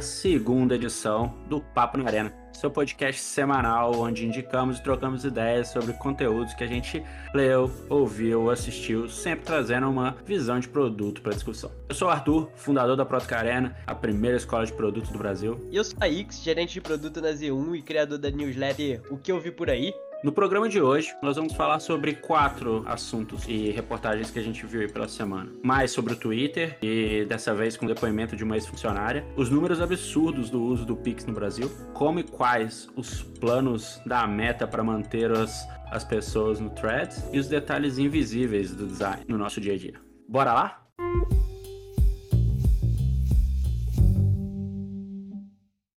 segunda edição do Papo na Arena, seu podcast semanal onde indicamos e trocamos ideias sobre conteúdos que a gente leu, ouviu, assistiu, sempre trazendo uma visão de produto para discussão. Eu sou o Arthur, fundador da Protica Arena, a primeira escola de produtos do Brasil. E eu sou a Ix, gerente de produto na Z1 e criador da newsletter O que eu vi por aí. No programa de hoje, nós vamos falar sobre quatro assuntos e reportagens que a gente viu aí pela semana. Mais sobre o Twitter, e dessa vez com depoimento de uma ex-funcionária, os números absurdos do uso do Pix no Brasil, como e quais os planos da meta para manter as, as pessoas no Threads e os detalhes invisíveis do design no nosso dia a dia. Bora lá?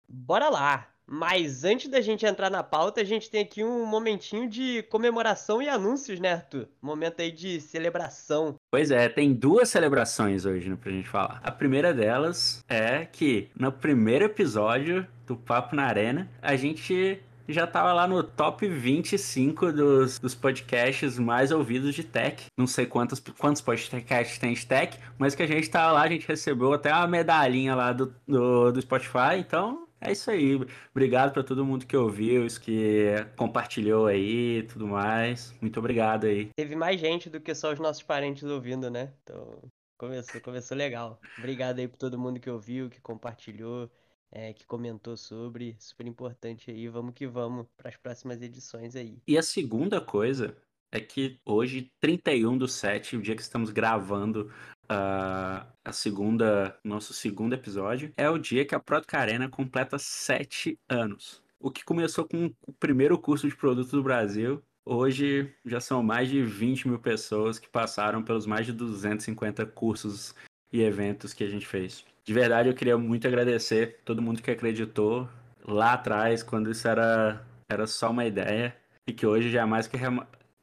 Bora lá! Mas antes da gente entrar na pauta, a gente tem aqui um momentinho de comemoração e anúncios, né, Arthur? Momento aí de celebração. Pois é, tem duas celebrações hoje né, pra gente falar. A primeira delas é que no primeiro episódio do Papo na Arena, a gente já tava lá no top 25 dos, dos podcasts mais ouvidos de tech. Não sei quantos, quantos podcasts tem de tech, mas que a gente tava lá, a gente recebeu até uma medalhinha lá do, do, do Spotify, então é isso aí. Obrigado para todo mundo que ouviu, que compartilhou aí tudo mais. Muito obrigado aí. Teve mais gente do que só os nossos parentes ouvindo, né? Então, começou, começou legal. Obrigado aí por todo mundo que ouviu, que compartilhou, é, que comentou sobre. Super importante aí. Vamos que vamos para as próximas edições aí. E a segunda coisa é que hoje, 31 do 7, o dia que estamos gravando a, a segunda, nosso segundo episódio, é o dia que a Product Arena completa sete anos. O que começou com o primeiro curso de produto do Brasil, hoje já são mais de 20 mil pessoas que passaram pelos mais de 250 cursos e eventos que a gente fez. De verdade, eu queria muito agradecer todo mundo que acreditou lá atrás, quando isso era, era só uma ideia, e que hoje já é mais que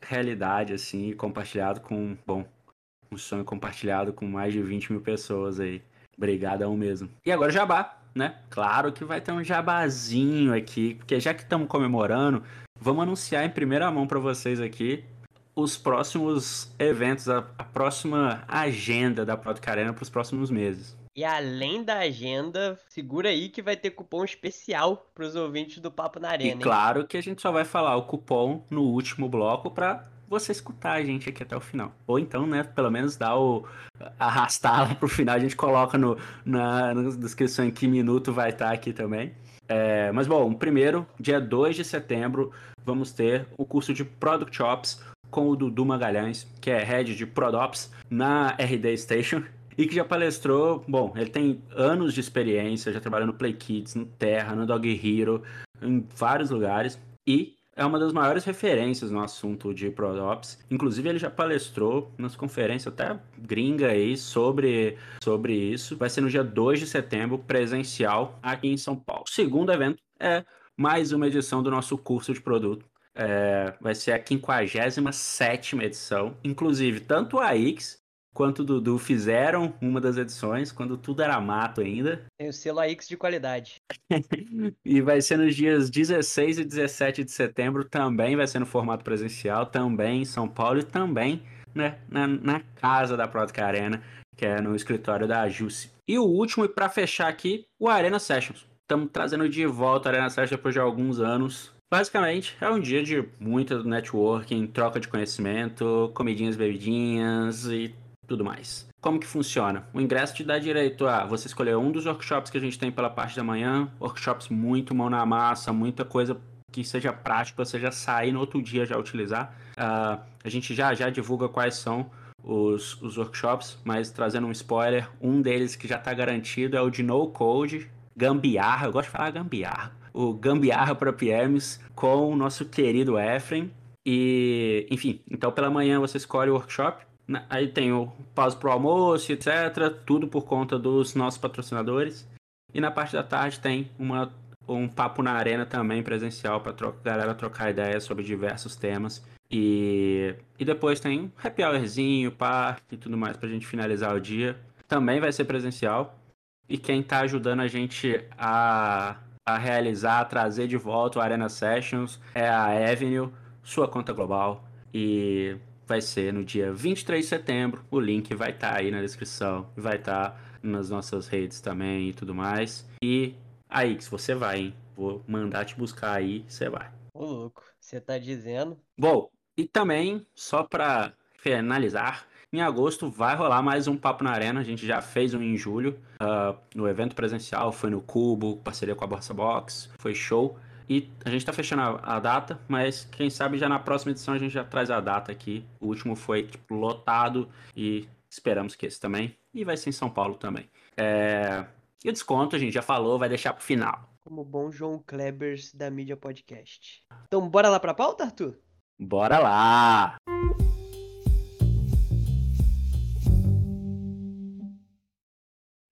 realidade, assim, compartilhado com, bom, um sonho compartilhado com mais de 20 mil pessoas aí. Obrigadão mesmo. E agora jabá, né? Claro que vai ter um jabazinho aqui, porque já que estamos comemorando, vamos anunciar em primeira mão para vocês aqui os próximos eventos, a, a próxima agenda da Product Arena para os próximos meses. E além da agenda, segura aí que vai ter cupom especial para os ouvintes do Papo na Arena. E claro que a gente só vai falar o cupom no último bloco para você escutar a gente aqui até o final. Ou então, né, pelo menos dar o. arrastar lá pro final, a gente coloca no, na, na descrição em que minuto vai estar aqui também. É, mas bom, primeiro, dia 2 de setembro, vamos ter o curso de Product Ops com o Dudu Magalhães, que é head de Prodops na RD Station. E que já palestrou, bom, ele tem anos de experiência, já trabalhou no Play Kids, no Terra, no Dog Hero, em vários lugares. E é uma das maiores referências no assunto de ProOps. Inclusive, ele já palestrou nas conferências até gringa aí sobre, sobre isso. Vai ser no dia 2 de setembro, presencial, aqui em São Paulo. O segundo evento é mais uma edição do nosso curso de produto. É, vai ser a 57 edição. Inclusive, tanto a X quanto o Dudu fizeram uma das edições, quando tudo era mato ainda. Tem o selo AX de qualidade. e vai ser nos dias 16 e 17 de setembro, também vai ser no formato presencial, também em São Paulo e também né, na, na casa da Product Arena, que é no escritório da Jusce. E o último, e para fechar aqui, o Arena Sessions. Estamos trazendo de volta a Arena Sessions depois de alguns anos. Basicamente, é um dia de muita networking, troca de conhecimento, comidinhas, bebidinhas e tudo mais. Como que funciona? O ingresso te dá direito a você escolher um dos workshops que a gente tem pela parte da manhã, workshops muito mão na massa, muita coisa que seja prático, você já sair no outro dia já utilizar. Uh, a gente já já divulga quais são os, os workshops, mas trazendo um spoiler, um deles que já está garantido é o de No Code, Gambiarra, eu gosto de falar Gambiarra, o Gambiarra para PMs com o nosso querido Efren. E, enfim, então pela manhã você escolhe o workshop? Aí tem o pausa pro almoço, etc. Tudo por conta dos nossos patrocinadores. E na parte da tarde tem uma, um papo na arena também presencial para a galera trocar ideias sobre diversos temas. E, e depois tem um happy hourzinho, parque e tudo mais para a gente finalizar o dia. Também vai ser presencial. E quem está ajudando a gente a, a realizar, a trazer de volta o Arena Sessions é a Avenue, sua conta global. E vai ser no dia 23 de setembro. O link vai estar tá aí na descrição. Vai estar tá nas nossas redes também e tudo mais. E aí, se você vai, hein? Vou mandar te buscar aí, você vai. Ô, louco, você tá dizendo? Bom, e também, só para finalizar, em agosto vai rolar mais um Papo na Arena. A gente já fez um em julho, uh, no evento presencial, foi no Cubo, parceria com a Borsa Box, foi show. E a gente tá fechando a, a, data, mas quem sabe já na próxima edição a gente já traz a data aqui. O último foi tipo, lotado e esperamos que esse também. E vai ser em São Paulo também. É... E o desconto, a gente já falou, vai deixar pro final. Como bom João Klebers da mídia podcast. Então bora lá pra pauta, Arthur? Bora lá!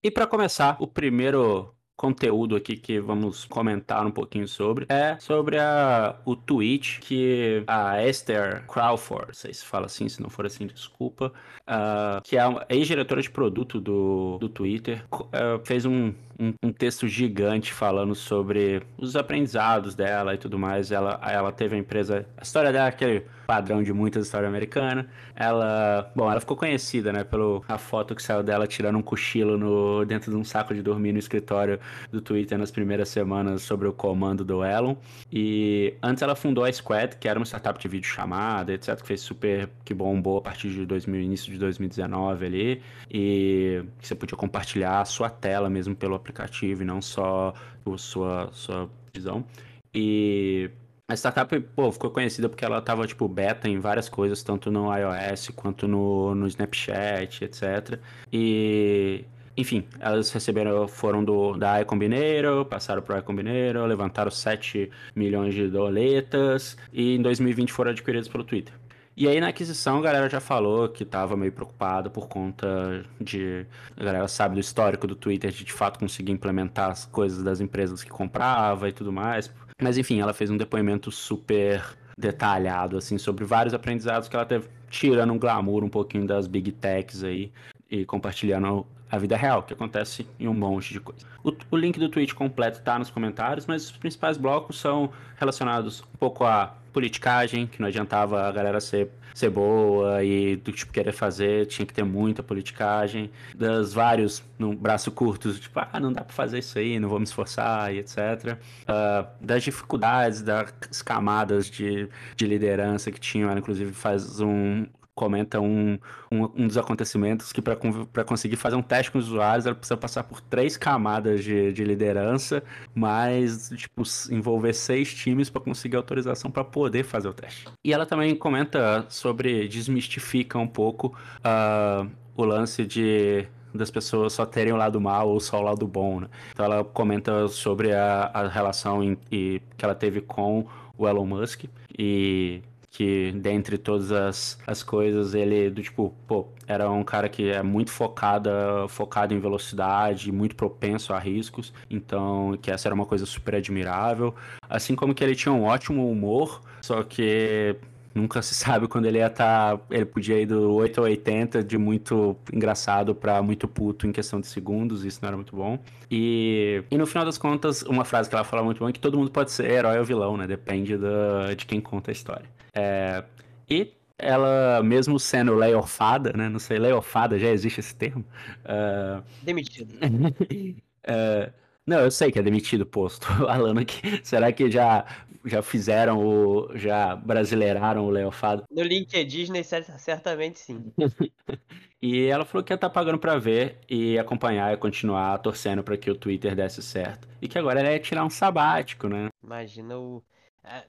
E para começar, o primeiro conteúdo aqui que vamos comentar um pouquinho sobre é sobre a, o tweet que a Esther Crawford, se fala assim, se não for assim, desculpa, uh, que é a ex-diretora de produto do, do Twitter, uh, fez um, um, um, texto gigante falando sobre os aprendizados dela e tudo mais. Ela, ela teve a empresa, a história dela é aquele padrão de muitas histórias americanas. Ela, bom, ela ficou conhecida, né, pelo a foto que saiu dela tirando um cochilo no dentro de um saco de dormir no escritório do Twitter nas primeiras semanas sobre o comando do Elon. E antes ela fundou a Squad, que era uma startup de vídeo chamada, etc, que fez super que bombou a partir de 2000, início de 2019 ali, e você podia compartilhar a sua tela mesmo pelo aplicativo e não só a sua sua visão. E a startup, pô, ficou conhecida porque ela tava, tipo, beta em várias coisas, tanto no iOS quanto no, no Snapchat, etc. E, enfim, elas receberam, foram do, da iCombinator, passaram pro iCombinator, levantaram 7 milhões de doletas e em 2020 foram adquiridas pelo Twitter. E aí na aquisição a galera já falou que tava meio preocupada por conta de. A galera sabe do histórico do Twitter de de fato conseguir implementar as coisas das empresas que comprava e tudo mais. Mas enfim, ela fez um depoimento super detalhado, assim, sobre vários aprendizados que ela teve, tirando um glamour um pouquinho das big techs aí e compartilhando a vida real, que acontece em um monte de coisa. O, o link do tweet completo tá nos comentários, mas os principais blocos são relacionados um pouco a politicagem, que não adiantava a galera ser, ser boa e do tipo querer fazer, tinha que ter muita politicagem, das vários no braço curtos, tipo, ah, não dá para fazer isso aí, não vou me esforçar e etc. Uh, ah, das dificuldades, das camadas de, de liderança que tinham, ela inclusive faz um, comenta um, um, um dos acontecimentos que para conseguir fazer um teste com os usuários ela precisa passar por três camadas de, de liderança, mas tipo, envolver seis times para conseguir autorização para poder fazer o teste. E ela também comenta sobre, desmistifica um pouco uh, o lance de das pessoas só terem o lado mal ou só o lado bom, né? Então ela comenta sobre a, a relação em, e, que ela teve com o Elon Musk e que dentre todas as, as coisas ele do tipo, pô, era um cara que é muito focada, focado em velocidade, muito propenso a riscos, então que essa era uma coisa super admirável, assim como que ele tinha um ótimo humor, só que nunca se sabe quando ele ia estar, tá, ele podia ir do 8 a 80 de muito engraçado para muito puto em questão de segundos, isso não era muito bom. E, e no final das contas, uma frase que ela fala muito bom é que todo mundo pode ser herói ou vilão, né? Depende da, de quem conta a história. É, e ela, mesmo sendo layoffada, né? Não sei, layoffada, já existe esse termo? Uh... Demitido. uh... Não, eu sei que é demitido o posto. Falando que será que já já fizeram o já brasileiraram o leofado? No LinkedIn, certamente sim. e ela falou que ia estar tá pagando para ver e acompanhar e continuar torcendo para que o Twitter desse certo. E que agora ela ia tirar um sabático, né? Imagina o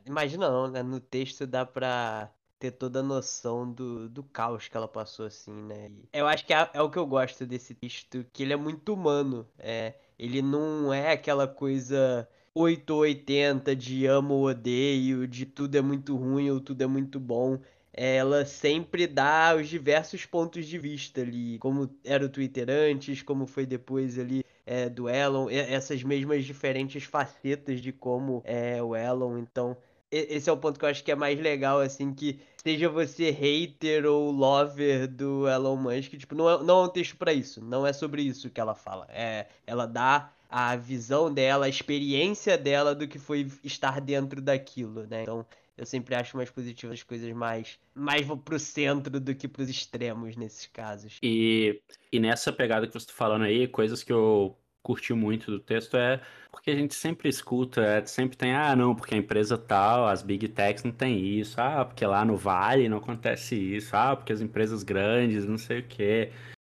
imagina não, né? No texto dá pra ter toda a noção do, do caos que ela passou, assim, né? Eu acho que é, é o que eu gosto desse texto, que ele é muito humano. É, ele não é aquela coisa 880 de amo ou odeio, de tudo é muito ruim ou tudo é muito bom. Ela sempre dá os diversos pontos de vista ali, como era o Twitter antes, como foi depois ali é, do Elon, essas mesmas diferentes facetas de como é o Elon. Então, esse é o ponto que eu acho que é mais legal, assim, que seja você hater ou lover do Elon Musk, tipo, não é, não é um texto para isso, não é sobre isso que ela fala. É, ela dá a visão dela, a experiência dela do que foi estar dentro daquilo, né? Então, Eu sempre acho mais positivo as coisas mais, mais pro centro do que pros extremos nesses casos. E, e nessa pegada que você está falando aí, coisas que eu curti muito do texto é porque a gente sempre escuta, é, sempre tem, ah, não, porque a empresa tal, as big techs não tem isso, ah, porque lá no Vale não acontece isso, ah, porque as empresas grandes, não sei o quê.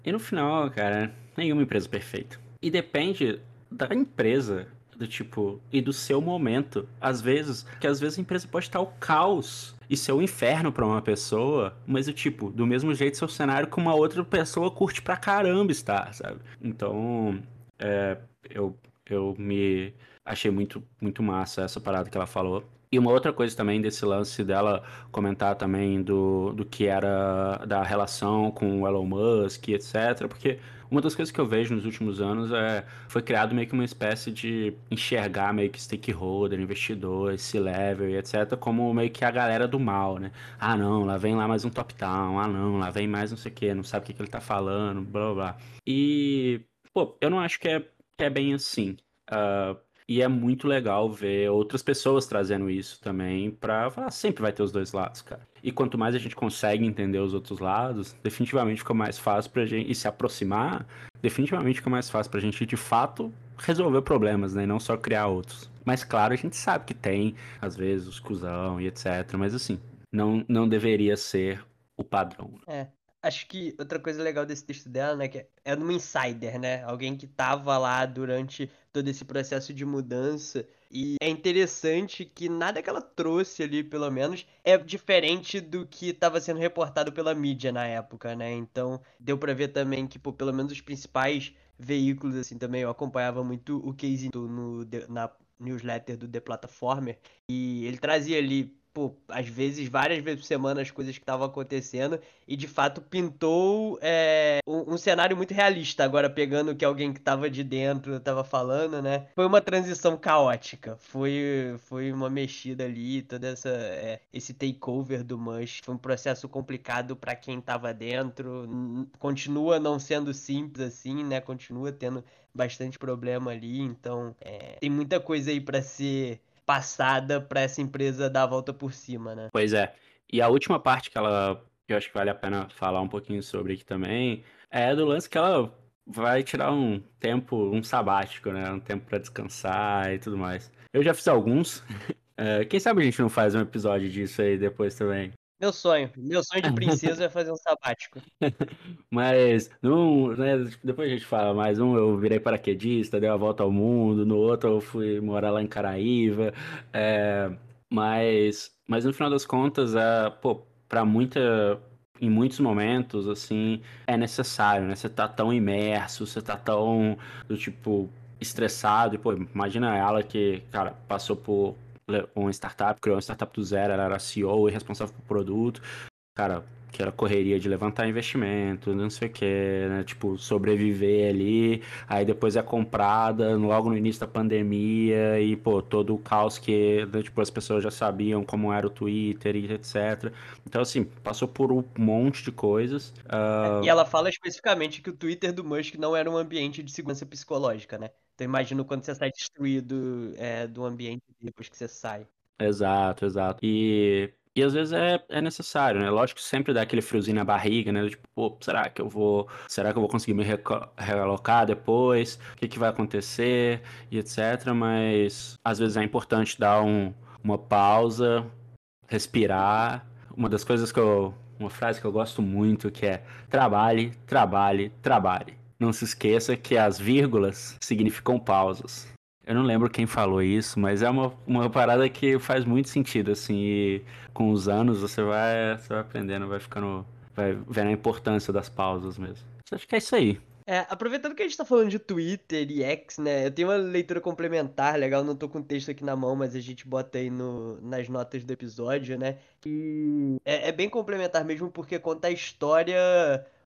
E no final, cara, nenhuma empresa é perfeita. E depende da empresa do tipo, e do seu momento. Às vezes, que às vezes a empresa pode estar o caos e ser o inferno para uma pessoa, mas o tipo, do mesmo jeito seu cenário que uma outra pessoa curte pra caramba estar, sabe? Então, é, eu, eu me achei muito, muito massa essa parada que ela falou. E uma outra coisa também desse lance dela comentar também do, do que era da relação com o Elon Musk, etc. Porque uma das coisas que eu vejo nos últimos anos é foi criado meio que uma espécie de enxergar meio que stakeholder, investidor, esse level e etc. como meio que a galera do mal, né? Ah, não, lá vem lá mais um top-down. Ah, não, lá vem mais não sei o que, não sabe o que, que ele tá falando, blá blá. E, pô, eu não acho que é, que é bem assim. Uh, e é muito legal ver outras pessoas trazendo isso também pra falar, sempre vai ter os dois lados, cara. E quanto mais a gente consegue entender os outros lados, definitivamente fica mais fácil pra gente e se aproximar, definitivamente fica mais fácil pra gente de fato resolver problemas, né? E não só criar outros. Mas claro, a gente sabe que tem, às vezes, os cuzão e etc. Mas assim, não, não deveria ser o padrão. É acho que outra coisa legal desse texto dela, né, que é uma insider, né? Alguém que tava lá durante todo esse processo de mudança. E é interessante que nada que ela trouxe ali, pelo menos, é diferente do que estava sendo reportado pela mídia na época, né? Então, deu para ver também que, pô, pelo menos os principais veículos, assim, também eu acompanhava muito o Casey no, na newsletter do The Platformer. E ele trazia ali pô, às vezes, várias vezes por semana as coisas que estavam acontecendo e de fato pintou é, um, um, cenário muito realista. Agora, pegando o que alguém que estava de dentro estava falando, né? Foi uma transição caótica, foi, foi uma mexida ali, toda essa é, esse takeover do Mush. Foi um processo complicado para quem estava dentro, continua não sendo simples assim, né? Continua tendo bastante problema ali, então é, tem muita coisa aí para ser passada para essa empresa dar a volta por cima, né? Pois é. E a última parte que ela, que eu acho que vale a pena falar um pouquinho sobre aqui também, é do lance que ela vai tirar um tempo, um sabático, né? Um tempo para descansar e tudo mais. Eu já fiz alguns. É, quem sabe a gente não faz um episódio disso aí depois também. Meu sonho. Meu sonho de princesa é fazer um sabático. Mas, num, né, depois a gente fala, mas um eu virei paraquedista, dei uma volta ao mundo, no outro eu fui morar lá em Caraíva. É, mas, mas no final das contas, é, pô, pra muita. Em muitos momentos, assim, é necessário, né? Você tá tão imerso, você tá tão, do tipo, estressado. E, pô, imagina ela que, cara, passou por uma startup, criou uma startup do zero, ela era CEO e responsável por produto. Cara, que era correria de levantar investimento, não sei o que, né? Tipo, sobreviver ali, aí depois é comprada logo no início da pandemia e, pô, todo o caos que, né, tipo, as pessoas já sabiam como era o Twitter e etc. Então, assim, passou por um monte de coisas. Uh... E ela fala especificamente que o Twitter do Musk não era um ambiente de segurança psicológica, né? Então imagino quando você sai destruído é, do ambiente depois que você sai. Exato, exato. E, e às vezes é, é necessário, né? Lógico que sempre dá aquele friozinho na barriga, né? Tipo, pô, será que eu vou. Será que eu vou conseguir me realocar depois? O que, que vai acontecer? E etc. Mas às vezes é importante dar um, uma pausa, respirar. Uma das coisas que eu. Uma frase que eu gosto muito que é trabalhe, trabalhe, trabalhe. Não se esqueça que as vírgulas significam pausas. Eu não lembro quem falou isso, mas é uma, uma parada que faz muito sentido, assim, e com os anos você vai, você vai aprendendo, vai ficando, vai vendo a importância das pausas mesmo. Acho que é isso aí. É, aproveitando que a gente tá falando de Twitter e X, né? Eu tenho uma leitura complementar, legal, não tô com o texto aqui na mão, mas a gente bota aí no, nas notas do episódio, né? E é, é bem complementar mesmo porque conta a história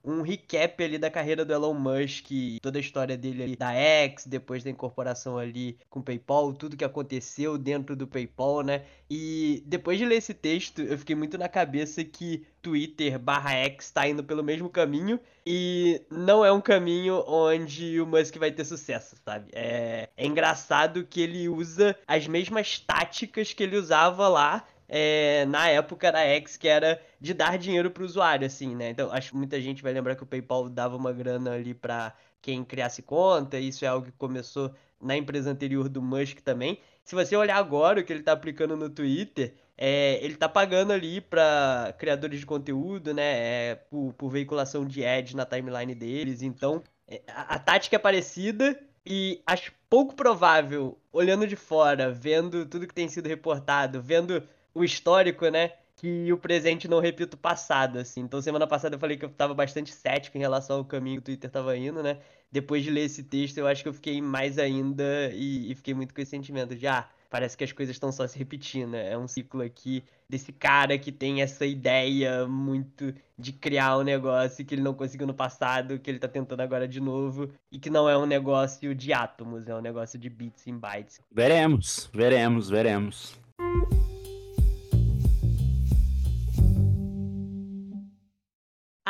um recap ali da carreira do Elon Musk, toda a história dele ali da X, depois da incorporação ali com o PayPal, tudo que aconteceu dentro do PayPal, né? E depois de ler esse texto, eu fiquei muito na cabeça que Twitter barra X está indo pelo mesmo caminho e não é um caminho onde o Musk vai ter sucesso, sabe? É, é engraçado que ele usa as mesmas táticas que ele usava lá é, na época da X, que era de dar dinheiro para o usuário, assim, né? Então, acho que muita gente vai lembrar que o PayPal dava uma grana ali para quem criasse conta, isso é algo que começou na empresa anterior do Musk também. Se você olhar agora o que ele está aplicando no Twitter, é, ele está pagando ali para criadores de conteúdo, né? É, por, por, veiculação de ads na timeline deles. Então, é, a, a tática é parecida e acho pouco provável, olhando de fora, vendo tudo que tem sido reportado, vendo o histórico, né? Que o presente não repita o passado, assim. Então, semana passada eu falei que eu estava bastante cético em relação ao caminho que o Twitter estava indo, né? Depois de ler esse texto, eu acho que eu fiquei mais ainda e, e fiquei muito com esse sentimento de, ah, parece que as coisas estão só se repetindo. Né? É um ciclo aqui desse cara que tem essa ideia muito de criar um negócio que ele não conseguiu no passado, que ele tá tentando agora de novo, e que não é um negócio de átomos, é um negócio de bits e bytes. Veremos, veremos, veremos.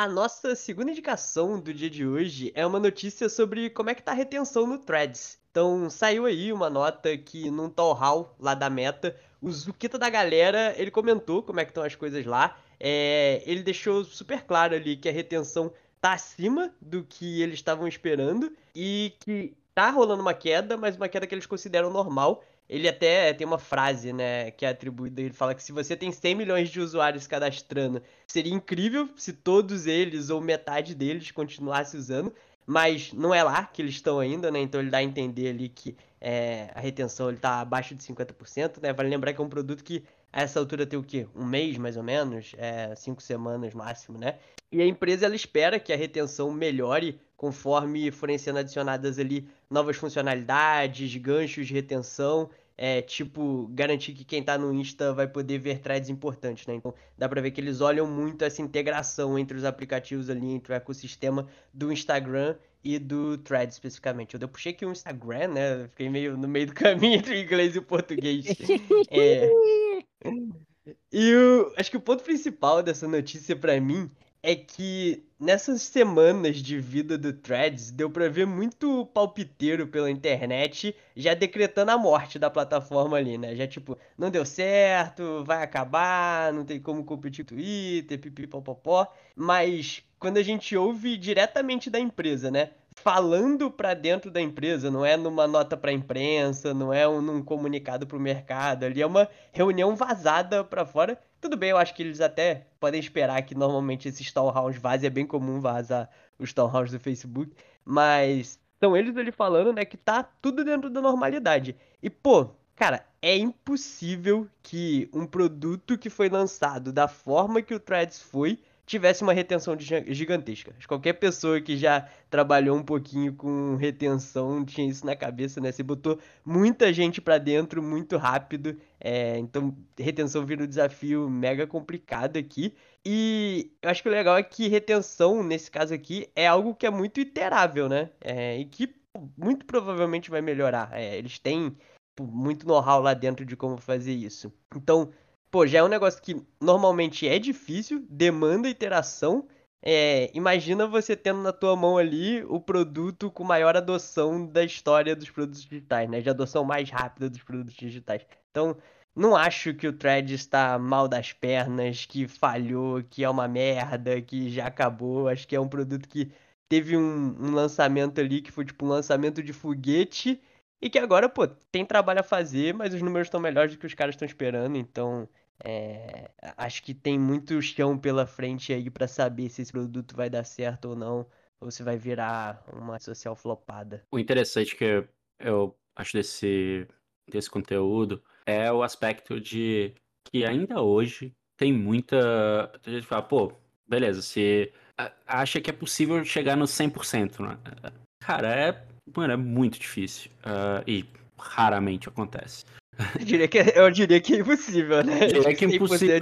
A nossa segunda indicação do dia de hoje é uma notícia sobre como é que tá a retenção no Threads. Então, saiu aí uma nota que num town hall lá da Meta, o Zuquita da galera, ele comentou como é que estão as coisas lá. É, ele deixou super claro ali que a retenção tá acima do que eles estavam esperando e que tá rolando uma queda, mas uma queda que eles consideram normal. Ele até tem uma frase, né, que é atribuída, ele fala que se você tem 100 milhões de usuários cadastrando, seria incrível se todos eles ou metade deles continuasse usando, mas não é lá que eles estão ainda, né? Então ele dá a entender ali que é, a retenção ele tá abaixo de 50%, né? Vale lembrar que é um produto que a essa altura tem o quê? Um mês, mais ou menos? É, cinco semanas máximo, né? E a empresa ela espera que a retenção melhore conforme forem sendo adicionadas ali novas funcionalidades, ganchos de retenção, é, tipo, garantir que quem tá no Insta vai poder ver threads importantes, né? Então, dá pra ver que eles olham muito essa integração entre os aplicativos ali, entre o ecossistema do Instagram e do Threads especificamente. Eu puxei aqui o Instagram, né? Fiquei meio no meio do caminho entre o inglês e o português. é... E o... acho que o ponto principal dessa notícia para mim é que nessas semanas de vida do Threads deu pra ver muito palpiteiro pela internet já decretando a morte da plataforma ali, né? Já tipo, não deu certo, vai acabar, não tem como competir com o Twitter, pipipopopó. Mas quando a gente ouve diretamente da empresa, né? Falando para dentro da empresa, não é numa nota para imprensa, não é um, num comunicado para o mercado, ali é uma reunião vazada para fora tudo bem, eu acho que eles até podem esperar que normalmente esses townhouses vazem, é bem comum vazar os townhouses do Facebook, mas são eles ali falando, né, que tá tudo dentro da normalidade. E, pô, cara, é impossível que um produto que foi lançado da forma que o Threads foi tivesse uma retenção gigantesca. Qualquer pessoa que já trabalhou um pouquinho com retenção tinha isso na cabeça, né? Você botou muita gente para dentro muito rápido, é, então retenção vira um desafio mega complicado aqui. E eu acho que o legal é que retenção, nesse caso aqui, é algo que é muito iterável, né? É, e que muito provavelmente vai melhorar. É, eles têm muito know-how lá dentro de como fazer isso. Então, pô, já é um negócio que normalmente é difícil, demanda iteração. É, imagina você tendo na tua mão ali o produto com maior adoção da história dos produtos digitais, né? De adoção mais rápida dos produtos digitais. Então, não acho que o Thread está mal das pernas, que falhou, que é uma merda, que já acabou. Acho que é um produto que teve um, um lançamento ali que foi tipo um lançamento de foguete e que agora, pô, tem trabalho a fazer, mas os números estão melhores do que os caras estão esperando, então é, acho que tem muito chão pela frente aí para saber se esse produto vai dar certo ou não, ou se vai virar uma social flopada. O interessante que eu acho desse, desse conteúdo é o aspecto de que ainda hoje tem muita. Gente fala, pô, beleza, você acha que é possível chegar no 100%, né? Cara, é, mano, é muito difícil. Uh, e raramente acontece. Eu diria que, é, eu diria que é impossível, né? Eu diria que é impossível.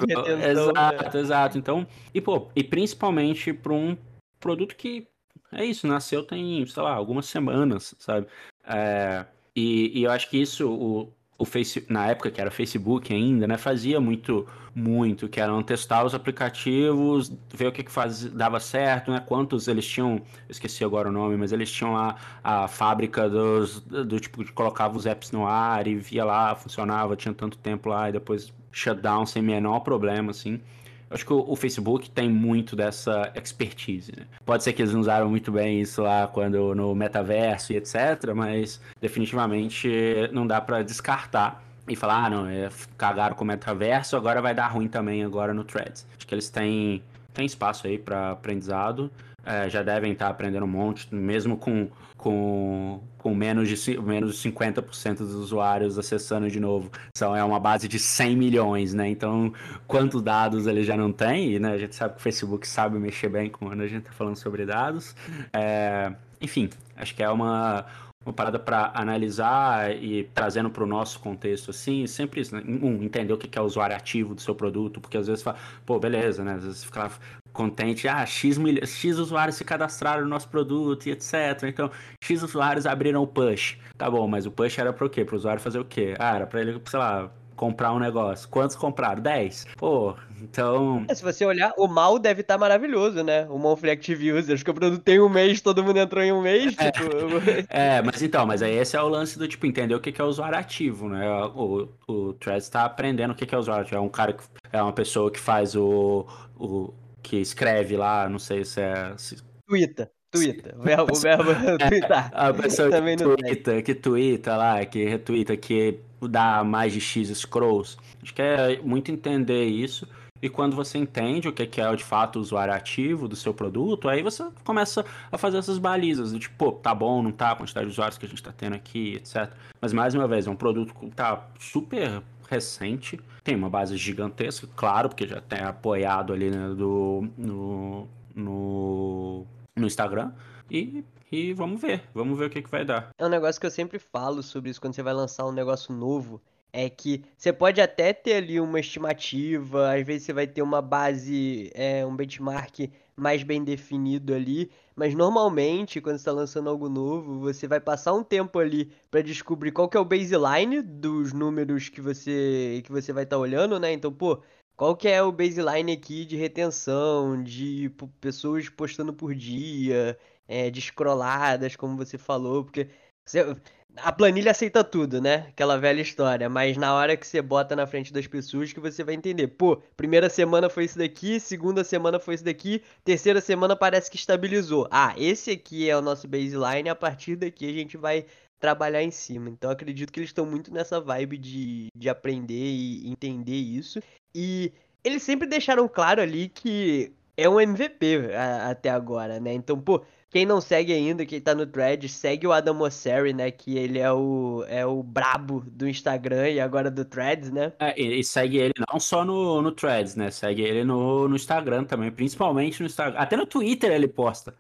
exato, né? exato. Então, e pô, e principalmente para um produto que é isso, nasceu tem, sei lá, algumas semanas, sabe? É, e, e, eu acho que isso, o, o Face, na época que era Facebook ainda, né, fazia muito, muito, que eram testar os aplicativos, ver o que, que faz, dava certo, né, quantos eles tinham, esqueci agora o nome, mas eles tinham lá a fábrica dos, do tipo, que colocava os apps no ar e via lá, funcionava, tinha tanto tempo lá e depois shutdown sem menor problema, assim. Acho que o, o, Facebook tem muito dessa expertise. Né? Pode ser que eles não usaram muito bem isso lá quando no metaverso e etc, mas definitivamente não dá para descartar e falar, ah, não, é, cagaram com o metaverso, agora vai dar ruim também agora no Threads. Acho que eles têm, têm espaço aí para aprendizado é, já devem estar aprendendo um monte, mesmo com, com, com menos, de, menos de 50% dos usuários acessando de novo. São, é uma base de 100 milhões, né? Então, quantos dados ele já não tem? E, né, a gente sabe que o Facebook sabe mexer bem quando a gente está falando sobre dados. É, enfim, acho que é uma, uma parada para analisar e trazendo para o nosso contexto assim, sempre isso, né? um, entender o que é o usuário ativo do seu produto, porque às vezes fala, pô, beleza, né? Às vezes fica contente, ah, X, mil... X usuários se cadastraram no nosso produto e etc. Então, X usuários abriram o push. Tá bom, mas o push era para o quê? Para o usuário fazer o quê? Ah, era para ele, sei lá, comprar um negócio. Quantos compraram? 10. Pô, então. É, se você olhar, o mal deve estar tá maravilhoso, né? O Monthly Active Users, que o produto tem um mês, todo mundo entrou em um mês. É, tipo... é mas então, mas aí esse é o lance do tipo, entender o que é o usuário ativo, né? O, o Threads está aprendendo o que é o usuário ativo. É um cara que é uma pessoa que faz o, o que escreve lá, não sei se é. Se... Twitter. Twitter. O verbo, o verbo é, twittar. A pessoa Também que twitta, que twitta lá, que retweeta, que dá mais de X scrolls. Acho que é muito entender isso. E quando você entende o que é de fato o usuário ativo do seu produto, aí você começa a fazer essas balizas, do tipo, pô, tá bom, não tá, a quantidade de usuários que a gente tá tendo aqui, etc. Mas mais uma vez, é um produto que tá super recente, tem uma base gigantesca, claro, porque já tem apoiado ali né, do, no, no, no Instagram. E, e vamos ver, vamos ver o que, que vai dar. É um negócio que eu sempre falo sobre isso quando você vai lançar um negócio novo é que você pode até ter ali uma estimativa, às vezes você vai ter uma base, é, um benchmark mais bem definido ali, mas normalmente quando está lançando algo novo, você vai passar um tempo ali para descobrir qual que é o baseline dos números que você que você vai estar tá olhando, né? Então, pô, qual que é o baseline aqui de retenção, de pessoas postando por dia, é, de scrolladas, como você falou, porque você, a planilha aceita tudo, né? Aquela velha história. Mas na hora que você bota na frente das pessoas que você vai entender. Pô, primeira semana foi isso daqui, segunda semana foi isso daqui, terceira semana parece que estabilizou. Ah, esse aqui é o nosso baseline, a partir daqui a gente vai trabalhar em cima. Então acredito que eles estão muito nessa vibe de, de aprender e entender isso. E eles sempre deixaram claro ali que é um MVP até agora, né? Então, pô, quem não segue ainda, quem tá no thread, segue o Adam Mosseri, né? Que ele é o, é o brabo do Instagram e agora do Threads, né? É, e segue ele não só no, no Threads, né? Segue ele no, no Instagram também, principalmente no Instagram. Até no Twitter ele posta.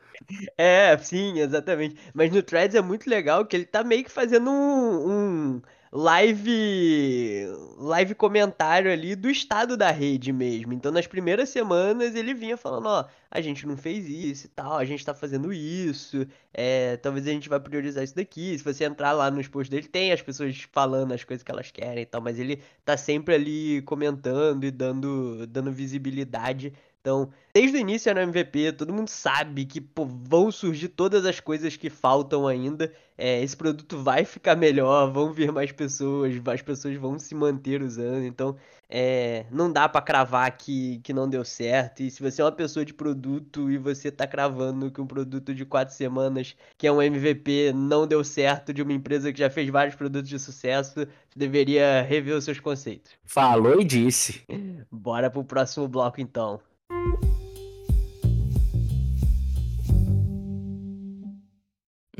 É, sim, exatamente. Mas no Threads é muito legal que ele tá meio que fazendo um, um live live comentário ali do estado da rede mesmo. Então, nas primeiras semanas, ele vinha falando, ó, a gente não fez isso e tal, a gente tá fazendo isso, é, talvez a gente vai priorizar isso daqui. Se você entrar lá nos posts dele, tem as pessoas falando as coisas que elas querem e tal, mas ele tá sempre ali comentando e dando, dando visibilidade então, desde o início era MVP, todo mundo sabe que pô, vão surgir todas as coisas que faltam ainda. É, esse produto vai ficar melhor, vão vir mais pessoas, as pessoas vão se manter usando. Então, é, não dá para cravar que, que não deu certo. E se você é uma pessoa de produto e você tá cravando que um produto de quatro semanas, que é um MVP, não deu certo de uma empresa que já fez vários produtos de sucesso, você deveria rever os seus conceitos. Falou e disse. Bora pro próximo bloco então.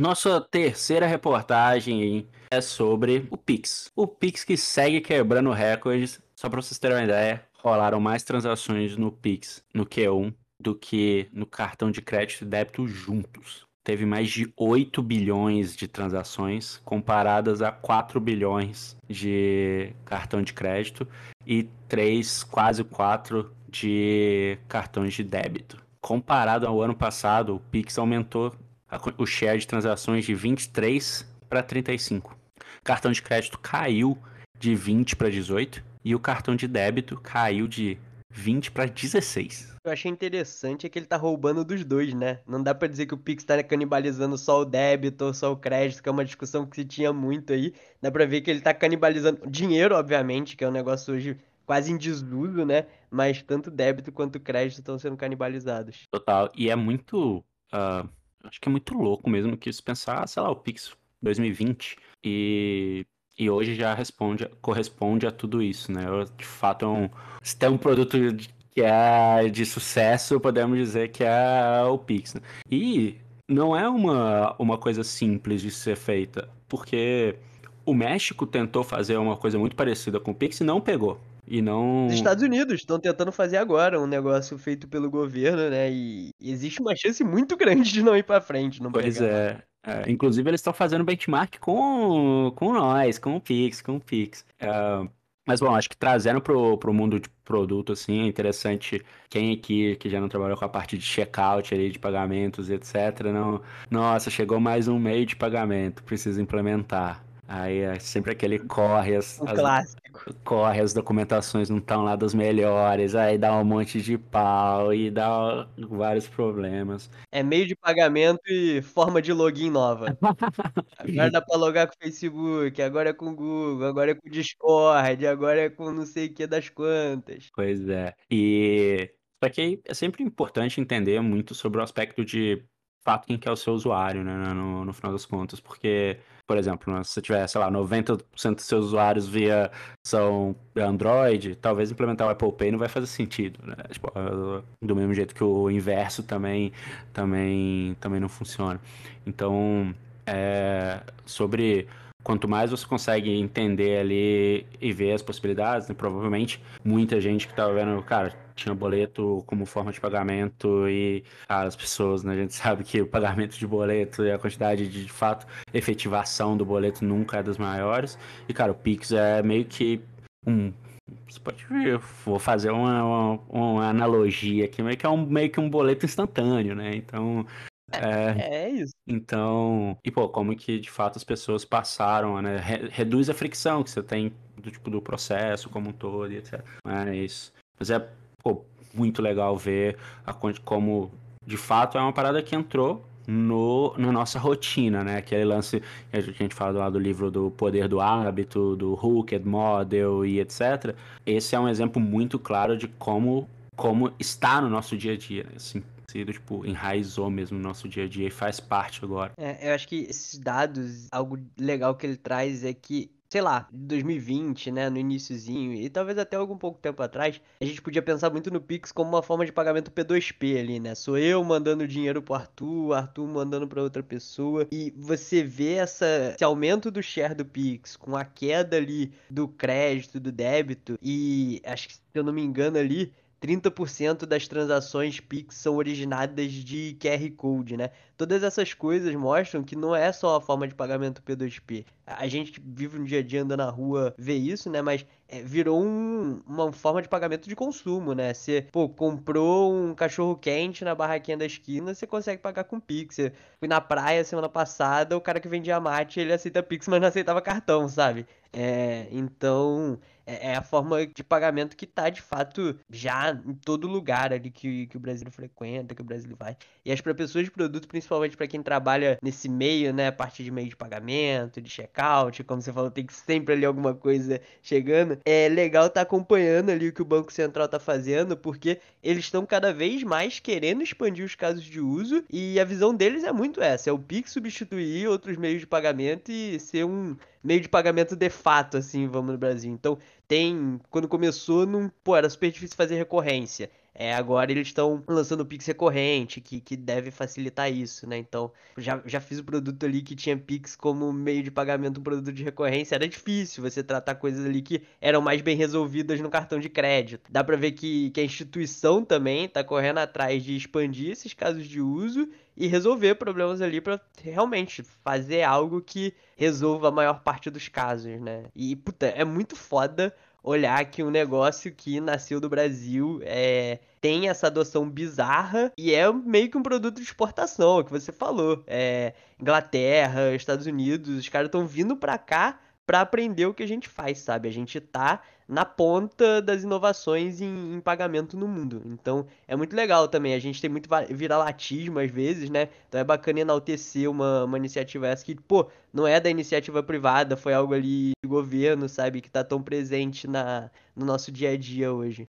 Nossa terceira reportagem é sobre o Pix. O Pix que segue quebrando recordes. Só para vocês terem uma ideia, rolaram mais transações no Pix, no Q1, do que no cartão de crédito e débito juntos. Teve mais de 8 bilhões de transações, comparadas a 4 bilhões de cartão de crédito e 3, quase 4 de cartões de débito. Comparado ao ano passado, o Pix aumentou o share de transações de 23 para 35. O cartão de crédito caiu de 20 para 18 e o cartão de débito caiu de 20 para 16. Eu achei interessante é que ele tá roubando dos dois, né? Não dá para dizer que o Pix tá canibalizando só o débito ou só o crédito, que é uma discussão que se tinha muito aí. Dá pra ver que ele tá canibalizando dinheiro, obviamente, que é um negócio hoje quase em desuso, né? Mas tanto débito quanto crédito estão sendo canibalizados. Total. E é muito. Uh, acho que é muito louco mesmo que se pensar, sei lá, o Pix 2020 e, e hoje já responde, corresponde a tudo isso, né? De fato, é um, se tem um produto que é de sucesso, podemos dizer que é o Pix. Né? E não é uma, uma coisa simples de ser feita, porque o México tentou fazer uma coisa muito parecida com o Pix e não pegou. E não. Os Estados Unidos estão tentando fazer agora um negócio feito pelo governo, né? E existe uma chance muito grande de não ir para frente. Não pois é. é. Inclusive, eles estão fazendo benchmark com, com nós, com o Pix, com o Pix. É, mas, bom, acho que trazendo pro, pro mundo de produto, assim, é interessante quem aqui que já não trabalhou com a parte de checkout ali, de pagamentos, etc. Não, nossa, chegou mais um meio de pagamento, precisa implementar. Aí é sempre aquele corre, as, um as, clássico. corre, as documentações não estão lá das melhores, aí dá um monte de pau e dá vários problemas. É meio de pagamento e forma de login nova. agora dá pra logar com o Facebook, agora é com o Google, agora é com o Discord, agora é com não sei o que das quantas. Pois é. E só que é sempre importante entender muito sobre o aspecto de fato quem que é o seu usuário, né, no, no final das contas, porque por exemplo, né, se você tiver, sei lá, 90% dos seus usuários via são Android, talvez implementar o Apple Pay não vai fazer sentido, né? Tipo, do mesmo jeito que o inverso também também também não funciona. Então, é, sobre quanto mais você consegue entender ali e ver as possibilidades, né, provavelmente muita gente que estava vendo, cara, tinha boleto como forma de pagamento e, cara, as pessoas, né, a gente sabe que o pagamento de boleto e a quantidade de, de fato, efetivação do boleto nunca é das maiores. E, cara, o Pix é meio que um você pode ver, vou fazer uma, uma, uma, analogia aqui, meio que é um, meio que um boleto instantâneo, né? Então, é, é isso. Então, e pô, como que de fato as pessoas passaram, né? Reduz a fricção que você tem do tipo do processo como um todo, etc. Mas, mas é pô, muito legal ver a, como de fato é uma parada que entrou no, na nossa rotina, né? Aquele lance que a gente fala lá do livro do Poder do Hábito, do Hooked Model e etc. Esse é um exemplo muito claro de como, como está no nosso dia a dia, né? assim, sido, tipo, enraizou mesmo no nosso dia a dia e faz parte agora. É, eu acho que esses dados, algo legal que ele traz é que sei lá, 2020, né, no iníciozinho, e talvez até algum pouco tempo atrás, a gente podia pensar muito no Pix como uma forma de pagamento P2P ali, né? Sou eu mandando dinheiro pro Arthur, Arthur mandando para outra pessoa, e você vê essa, esse aumento do share do Pix com a queda ali do crédito, do débito, e acho que, se eu não me engano ali, 30% das transações Pix são originadas de QR Code, né? Todas essas coisas mostram que não é só a forma de pagamento P2P. A gente que vive um dia a dia anda na rua vê isso, né? Mas é, virou um, uma forma de pagamento de consumo, né? Você, pô, comprou um cachorro quente na barraquinha da esquina, você consegue pagar com Pix. Fui na praia semana passada, o cara que vendia mate, ele aceita Pix, mas não aceitava cartão, sabe? É, então, é, é a forma de pagamento que tá, de fato, já em todo lugar ali que, que o Brasil frequenta, que o Brasil vai. E as pessoas de produto, principalmente para quem trabalha nesse meio, né, a partir de meio de pagamento, de checkout, como você falou, tem que sempre ali alguma coisa chegando. É legal estar tá acompanhando ali o que o Banco Central tá fazendo, porque eles estão cada vez mais querendo expandir os casos de uso e a visão deles é muito essa, é o Pix substituir outros meios de pagamento e ser um meio de pagamento de fato, assim, vamos no Brasil. Então, tem. Quando começou, não, pô, era super difícil fazer recorrência. É, agora eles estão lançando o Pix recorrente, que, que deve facilitar isso, né? Então, já, já fiz o produto ali que tinha Pix como meio de pagamento, um produto de recorrência. Era difícil você tratar coisas ali que eram mais bem resolvidas no cartão de crédito. Dá pra ver que, que a instituição também tá correndo atrás de expandir esses casos de uso e resolver problemas ali para realmente fazer algo que resolva a maior parte dos casos, né? E, puta, é muito foda olhar que um negócio que nasceu do Brasil é, tem essa adoção bizarra e é meio que um produto de exportação, que você falou. É, Inglaterra, Estados Unidos, os caras estão vindo pra cá para aprender o que a gente faz, sabe? A gente tá na ponta das inovações em, em, pagamento no mundo. Então é muito legal também. A gente tem muito viralatismo às vezes, né? Então é bacana enaltecer uma, uma iniciativa essa que, pô, não é da iniciativa privada, foi algo ali do governo, sabe? Que tá tão presente na, no nosso dia a dia hoje.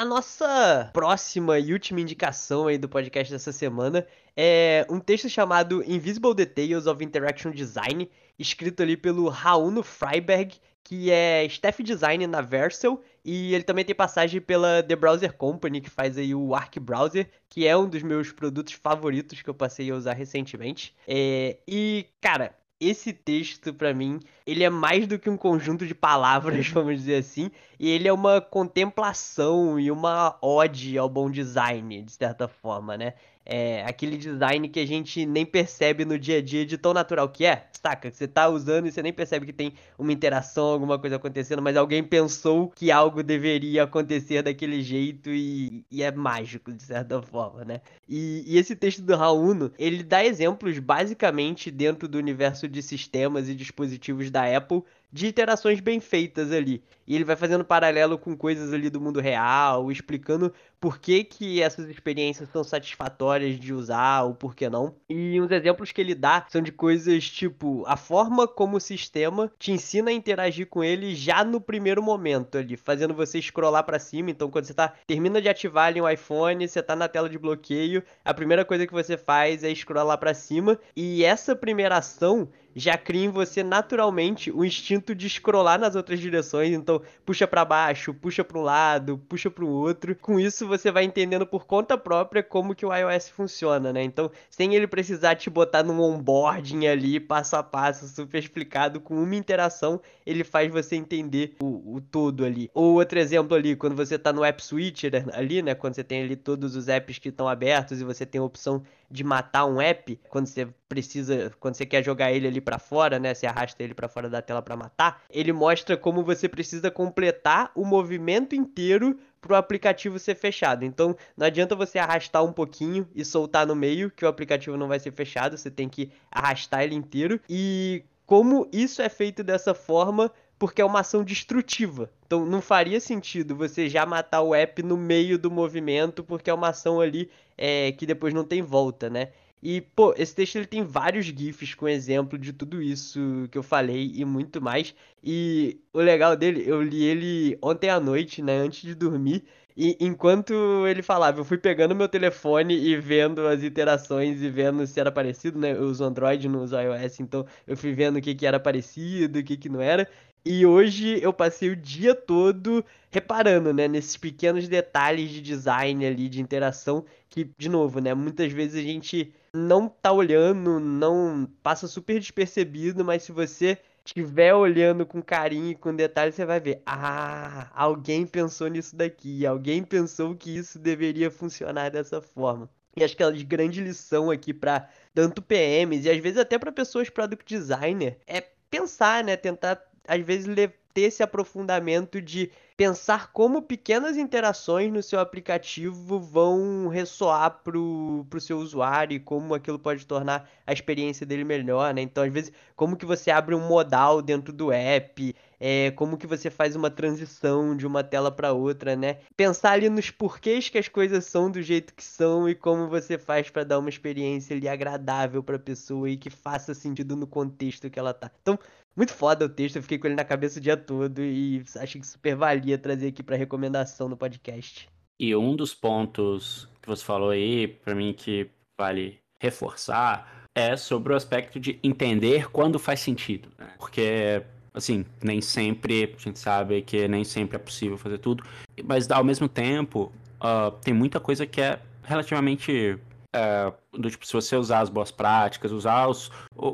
A nossa próxima e última indicação aí do podcast dessa semana é um texto chamado Invisible Details of Interaction Design, escrito ali pelo Rauno Freiberg, que é staff design na Vercel, e ele também tem passagem pela The Browser Company, que faz aí o Arc Browser, que é um dos meus produtos favoritos que eu passei a usar recentemente. É... E, cara, esse texto, para mim, ele é mais do que um conjunto de palavras, vamos dizer assim, e ele é uma contemplação e uma ode ao bom design, de certa forma, né? É aquele design que a gente nem percebe no dia a dia de tão natural que é, saca? Você tá usando e você nem percebe que tem uma interação, alguma coisa acontecendo, mas alguém pensou que algo deveria acontecer daquele jeito e, e é mágico, de certa forma, né? E, e esse texto do Rauno, ele dá exemplos basicamente dentro do universo de sistemas e dispositivos da Apple de interações bem feitas ali. E ele vai fazendo paralelo com coisas ali do mundo real, explicando por que, que essas experiências são satisfatórias de usar ou por que não. E uns exemplos que ele dá são de coisas tipo a forma como o sistema te ensina a interagir com ele já no primeiro momento ali, fazendo você scrollar para cima. Então, quando você tá termina de ativar ali um iPhone, você tá na tela de bloqueio, a primeira coisa que você faz é scrollar para cima. E essa primeira ação já cria em você naturalmente o instinto de scrollar nas outras direções. Então, puxa para baixo, puxa para um lado, puxa para o outro. Com isso, você vai entendendo por conta própria como que o iOS funciona, né? Então, sem ele precisar te botar num onboarding ali, passo a passo, super explicado, com uma interação, ele faz você entender o, o todo ali. Ou outro exemplo ali, quando você está no App Switcher ali, né? Quando você tem ali todos os apps que estão abertos e você tem a opção de matar um app quando você precisa, quando você quer jogar ele ali para fora, né? Você arrasta ele para fora da tela para matar. Ele mostra como você precisa completar o movimento inteiro para o aplicativo ser fechado. Então, não adianta você arrastar um pouquinho e soltar no meio, que o aplicativo não vai ser fechado, você tem que arrastar ele inteiro. E como isso é feito dessa forma, porque é uma ação destrutiva. Então não faria sentido você já matar o app no meio do movimento, porque é uma ação ali é, que depois não tem volta, né? E, pô, esse texto ele tem vários GIFs com exemplo de tudo isso que eu falei e muito mais. E o legal dele, eu li ele ontem à noite, né, antes de dormir. E enquanto ele falava, eu fui pegando meu telefone e vendo as interações e vendo se era parecido, né? Eu uso Android, não uso iOS, então eu fui vendo o que, que era parecido, o que, que não era. E hoje eu passei o dia todo reparando, né, nesses pequenos detalhes de design ali, de interação, que, de novo, né, muitas vezes a gente não tá olhando, não passa super despercebido, mas se você estiver olhando com carinho e com detalhe, você vai ver, ah, alguém pensou nisso daqui, alguém pensou que isso deveria funcionar dessa forma. E acho que a grande lição aqui para tanto PMs e às vezes até para pessoas product designer é pensar, né, tentar às vezes ter esse aprofundamento de pensar como pequenas interações no seu aplicativo vão ressoar pro, pro seu usuário e como aquilo pode tornar a experiência dele melhor, né? Então, às vezes, como que você abre um modal dentro do app, é, como que você faz uma transição de uma tela para outra, né? Pensar ali nos porquês que as coisas são do jeito que são e como você faz para dar uma experiência ali agradável para a pessoa e que faça sentido no contexto que ela tá. Então, muito foda o texto, eu fiquei com ele na cabeça o dia todo e acho que super valia trazer aqui para recomendação no podcast. E um dos pontos que você falou aí, para mim que vale reforçar, é sobre o aspecto de entender quando faz sentido. Né? Porque, assim, nem sempre, a gente sabe que nem sempre é possível fazer tudo, mas ao mesmo tempo, uh, tem muita coisa que é relativamente é, do tipo, se você usar as boas práticas, usar os,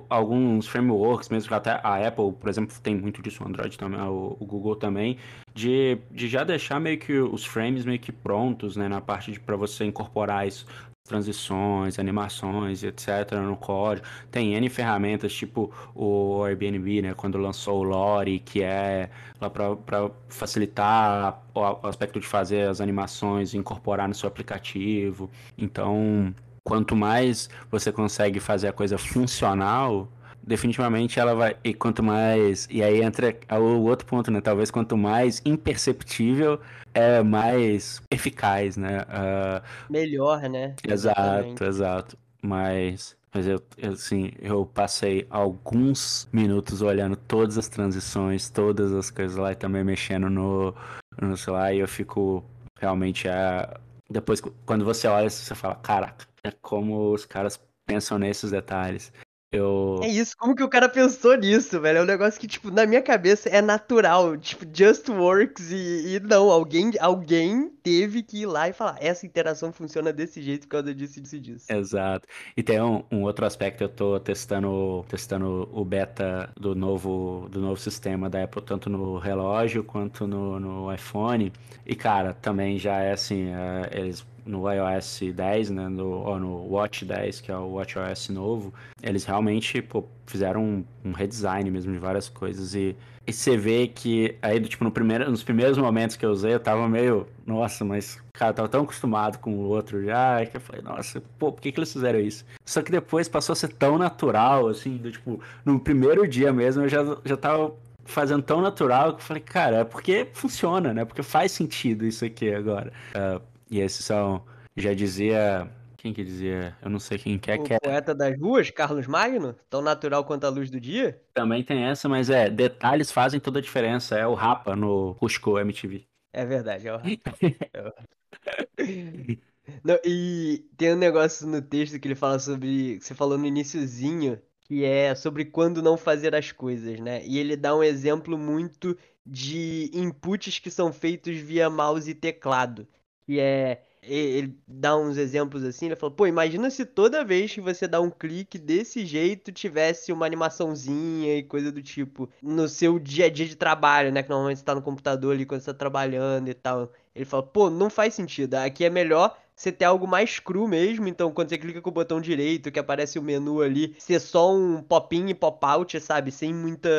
alguns frameworks, mesmo que até a Apple, por exemplo, tem muito disso, o Android também, o, o, Google também, de, de já deixar meio que os frames meio que prontos, né, na parte de para você incorporar isso, transições, animações, etc. no código. Tem N ferramentas, tipo o Airbnb, né, quando lançou o Lore, que é lá para facilitar o aspecto de fazer as animações incorporar no seu aplicativo. Então, quanto mais você consegue fazer a coisa funcional, definitivamente ela vai. E quanto mais. E aí entra o outro ponto, né? Talvez quanto mais imperceptível é mais eficaz, né? Uh... Melhor, né? Exato, Exatamente. exato. Mas. Mas eu, assim, eu passei alguns minutos olhando todas as transições, todas as coisas lá e também mexendo no, no celular e eu fico realmente é, depois quando você olha você fala, caraca, como os caras pensam nesses detalhes. Eu... É isso, como que o cara pensou nisso, velho? É um negócio que, tipo, na minha cabeça é natural, tipo, just works e, e não, alguém, alguém teve que ir lá e falar, essa interação funciona desse jeito por causa disso, disso e disso. Exato. E tem um, um, outro aspecto, eu tô testando, testando o beta do novo, do novo sistema da Apple, tanto no relógio quanto no, no iPhone, e cara, também já é assim, é, eles no iOS 10, né, no, no Watch 10, que é o WatchOS novo, eles realmente pô, fizeram um, um, redesign mesmo de várias coisas e, e você vê que aí tipo no primeiro, nos primeiros momentos que eu usei eu tava meio, nossa, mas cara, eu tava tão acostumado com o outro já, que eu falei, nossa, pô, por que que eles fizeram isso? Só que depois passou a ser tão natural, assim, do, tipo, no primeiro dia mesmo eu já, já tava fazendo tão natural que eu falei, cara, é porque funciona, né? Porque faz sentido isso aqui agora. Uh, e esses são, já dizia, quem que dizia? Eu não sei quem quer o que é. poeta das ruas, Carlos Magno, tão natural quanto a luz do dia. Também tem essa, mas é, detalhes fazem toda a diferença. É o Rapa no Cusco MTV. É verdade, é o Rapa. é o Rapa. Não, e tem um negócio no texto que ele fala sobre. Você falou no iníciozinho, que é sobre quando não fazer as coisas, né? E ele dá um exemplo muito de inputs que são feitos via mouse e teclado. Que é. Ele dá uns exemplos assim, ele fala, pô, imagina se toda vez que você dá um clique desse jeito tivesse uma animaçãozinha e coisa do tipo no seu dia a dia de trabalho, né? Que normalmente você tá no computador ali quando você tá trabalhando e tal. Ele fala, pô, não faz sentido. Aqui é melhor você ter algo mais cru mesmo. Então, quando você clica com o botão direito, que aparece o menu ali, ser só um pop-in e pop-out, sabe? Sem muita,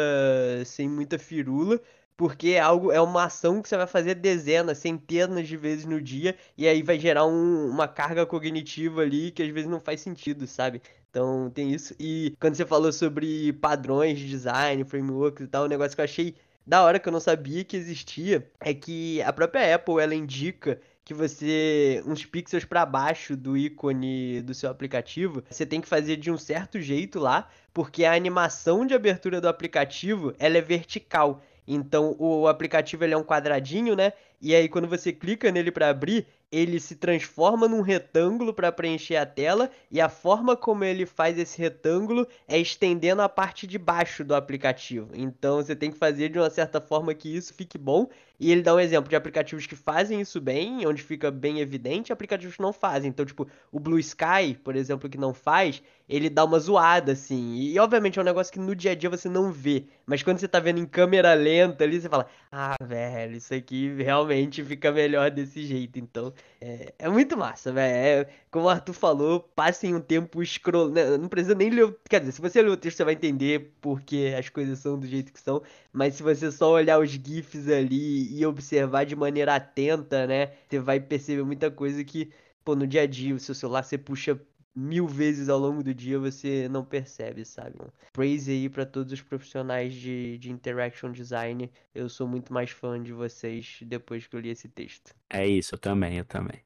sem muita firula porque é algo é uma ação que você vai fazer dezenas, centenas de vezes no dia e aí vai gerar um, uma carga cognitiva ali que às vezes não faz sentido, sabe? Então tem isso. E quando você falou sobre padrões de design, frameworks e tal, um negócio que eu achei da hora que eu não sabia que existia é que a própria Apple ela indica que você uns pixels para baixo do ícone do seu aplicativo, você tem que fazer de um certo jeito lá, porque a animação de abertura do aplicativo, ela é vertical. Então o aplicativo ele é um quadradinho, né? E aí quando você clica nele para abrir, ele se transforma num retângulo para preencher a tela e a forma como ele faz esse retângulo é estendendo a parte de baixo do aplicativo. Então você tem que fazer de uma certa forma que isso fique bom. E ele dá um exemplo de aplicativos que fazem isso bem, onde fica bem evidente, e aplicativos que não fazem. Então, tipo, o Blue Sky, por exemplo, que não faz, ele dá uma zoada, assim. E, obviamente, é um negócio que no dia a dia você não vê. Mas quando você tá vendo em câmera lenta ali, você fala: Ah, velho, isso aqui realmente fica melhor desse jeito. Então, é, é muito massa, velho. É, como o Arthur falou, passem um tempo scroll. Né, não precisa nem ler. Quer dizer, se você ler o texto, você vai entender porque as coisas são do jeito que são. Mas se você só olhar os GIFs ali e observar de maneira atenta, né? Você vai perceber muita coisa que, pô, no dia a dia, o seu celular você puxa mil vezes ao longo do dia você não percebe, sabe? Praise aí para todos os profissionais de, de interaction design. Eu sou muito mais fã de vocês depois que eu li esse texto. É isso, eu também, eu também.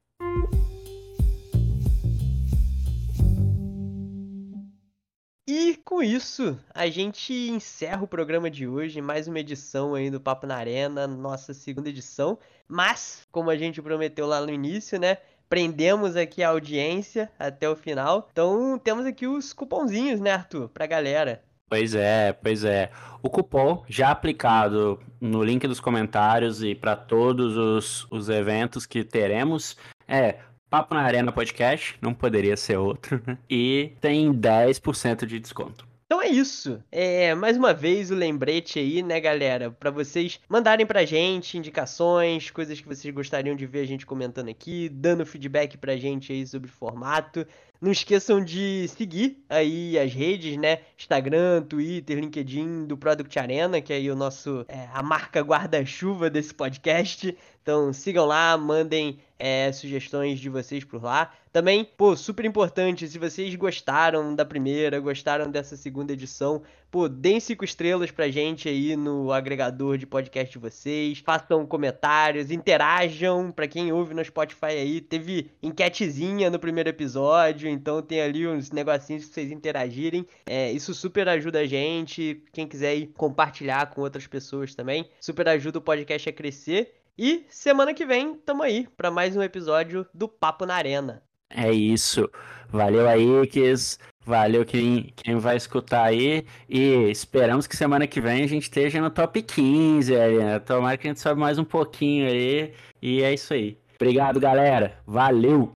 Com isso, a gente encerra o programa de hoje, mais uma edição aí do Papo na Arena, nossa segunda edição. Mas, como a gente prometeu lá no início, né? prendemos aqui a audiência até o final. Então temos aqui os cupomzinhos, né, Arthur, pra galera. Pois é, pois é. O cupom já aplicado no link dos comentários e para todos os, os eventos que teremos é Papo na Arena Podcast, não poderia ser outro, né? E tem 10% de desconto. Então é isso. É, mais uma vez o lembrete aí, né, galera, para vocês mandarem pra gente indicações, coisas que vocês gostariam de ver a gente comentando aqui, dando feedback pra gente aí sobre o formato. Não esqueçam de seguir aí as redes, né? Instagram, Twitter, LinkedIn do Product Arena, que é aí o nosso é, a marca guarda-chuva desse podcast. Então sigam lá, mandem é, sugestões de vocês por lá. Também, pô, super importante, se vocês gostaram da primeira, gostaram dessa segunda edição, pô, deem cinco estrelas pra gente aí no agregador de podcast de vocês, façam comentários, interajam, pra quem ouve no Spotify aí, teve enquetezinha no primeiro episódio, então tem ali uns negocinhos pra vocês interagirem, é, isso super ajuda a gente, quem quiser compartilhar com outras pessoas também, super ajuda o podcast a crescer, e semana que vem tamo aí para mais um episódio do Papo na Arena. É isso. Valeu aí, Kiss. Valeu quem, quem vai escutar aí. E esperamos que semana que vem a gente esteja no top 15 aí? Tomara que a gente sobe mais um pouquinho aí. E é isso aí. Obrigado, galera. Valeu!